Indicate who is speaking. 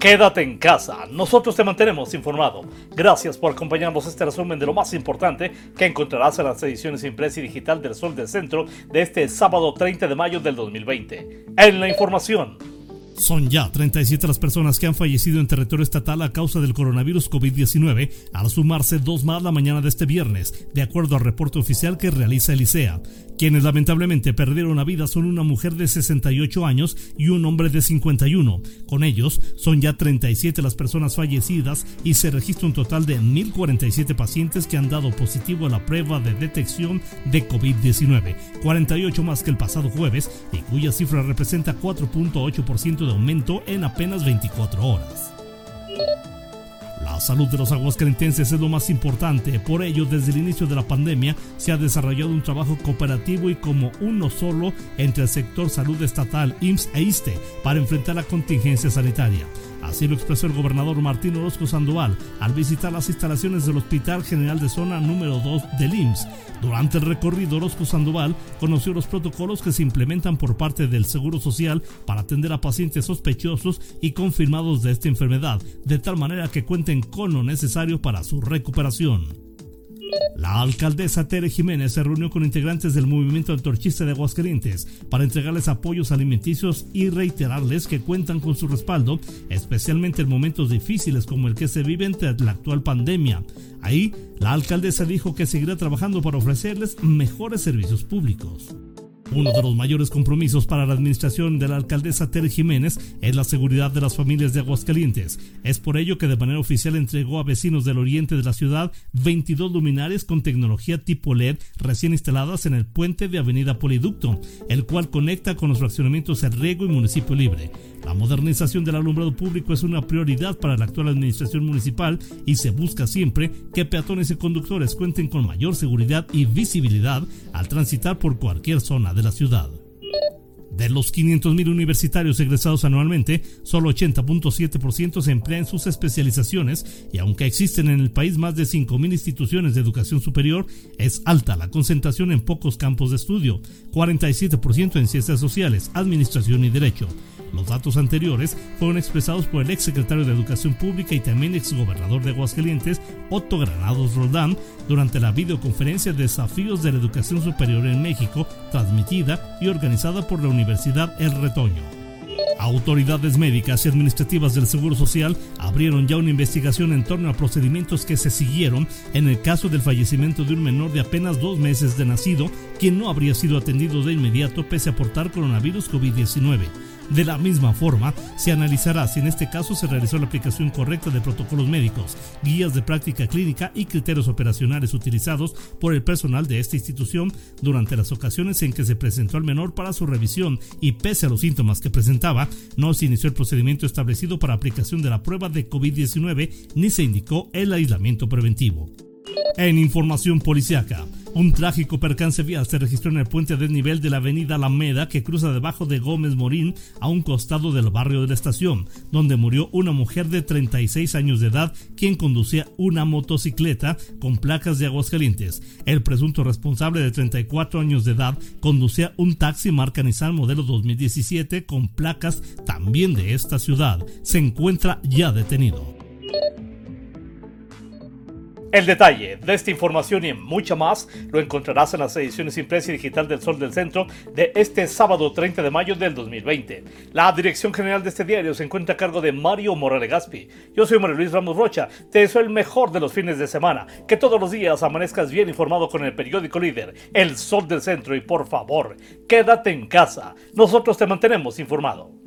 Speaker 1: Quédate en casa, nosotros te mantenemos informado. Gracias por acompañarnos este resumen de lo más importante que encontrarás en las ediciones impresa y digital del Sol del Centro de este sábado 30 de mayo del 2020. En la información.
Speaker 2: Son ya 37 las personas que han fallecido en territorio estatal a causa del coronavirus COVID-19, al sumarse dos más la mañana de este viernes, de acuerdo al reporte oficial que realiza el ICEA. Quienes lamentablemente perdieron la vida son una mujer de 68 años y un hombre de 51. Con ellos, son ya 37 las personas fallecidas y se registra un total de 1.047 pacientes que han dado positivo a la prueba de detección de COVID-19, 48 más que el pasado jueves y cuya cifra representa 4.8% de aumento en apenas 24 horas. La salud de los aguascalentenses es lo más importante, por ello desde el inicio de la pandemia se ha desarrollado un trabajo cooperativo y como uno solo entre el sector salud estatal, IMSS e ISTE para enfrentar la contingencia sanitaria. Así lo expresó el gobernador Martín Orozco Sandoval al visitar las instalaciones del Hospital General de Zona número 2 del IMSS. Durante el recorrido, Orozco Sandoval conoció los protocolos que se implementan por parte del Seguro Social para atender a pacientes sospechosos y confirmados de esta enfermedad, de tal manera que cuenten con lo necesario para su recuperación. La alcaldesa Tere Jiménez se reunió con integrantes del movimiento antorchista de Aguascalientes para entregarles apoyos alimenticios y reiterarles que cuentan con su respaldo, especialmente en momentos difíciles como el que se vive entre la actual pandemia. Ahí, la alcaldesa dijo que seguirá trabajando para ofrecerles mejores servicios públicos. Uno de los mayores compromisos para la administración de la alcaldesa Tere Jiménez es la seguridad de las familias de Aguascalientes. Es por ello que de manera oficial entregó a vecinos del oriente de la ciudad 22 luminarias con tecnología tipo LED recién instaladas en el puente de Avenida Poliducto, el cual conecta con los fraccionamientos El Riego y Municipio Libre. La modernización del alumbrado público es una prioridad para la actual administración municipal y se busca siempre que peatones y conductores cuenten con mayor seguridad y visibilidad al transitar por cualquier zona de la ciudad. De los 500.000 universitarios egresados anualmente, solo 80.7% se emplean en sus especializaciones y aunque existen en el país más de 5.000 instituciones de educación superior, es alta la concentración en pocos campos de estudio, 47% en ciencias sociales, administración y derecho, los datos anteriores fueron expresados por el ex secretario de Educación Pública y también ex gobernador de Aguascalientes, Otto Granados Roldán, durante la videoconferencia Desafíos de la Educación Superior en México, transmitida y organizada por la Universidad El Retoño. Autoridades médicas y administrativas del Seguro Social abrieron ya una investigación en torno a procedimientos que se siguieron en el caso del fallecimiento de un menor de apenas dos meses de nacido, quien no habría sido atendido de inmediato pese a portar coronavirus COVID-19. De la misma forma, se analizará si en este caso se realizó la aplicación correcta de protocolos médicos, guías de práctica clínica y criterios operacionales utilizados por el personal de esta institución durante las ocasiones en que se presentó al menor para su revisión y pese a los síntomas que presentaba, no se inició el procedimiento establecido para aplicación de la prueba de COVID-19 ni se indicó el aislamiento preventivo. En información policiaca, un trágico percance vial se registró en el puente de desnivel de la avenida Alameda que cruza debajo de Gómez Morín a un costado del barrio de la estación, donde murió una mujer de 36 años de edad quien conducía una motocicleta con placas de Aguascalientes. El presunto responsable de 34 años de edad conducía un taxi marca Nissan modelo 2017 con placas también de esta ciudad. Se encuentra ya detenido.
Speaker 1: El detalle de esta información y mucha más lo encontrarás en las ediciones impresa y digital del Sol del Centro de este sábado 30 de mayo del 2020. La dirección general de este diario se encuentra a cargo de Mario Morales Gaspi. Yo soy Mario Luis Ramos Rocha. Te deseo el mejor de los fines de semana. Que todos los días amanezcas bien informado con el periódico líder, El Sol del Centro. Y por favor, quédate en casa. Nosotros te mantenemos informado.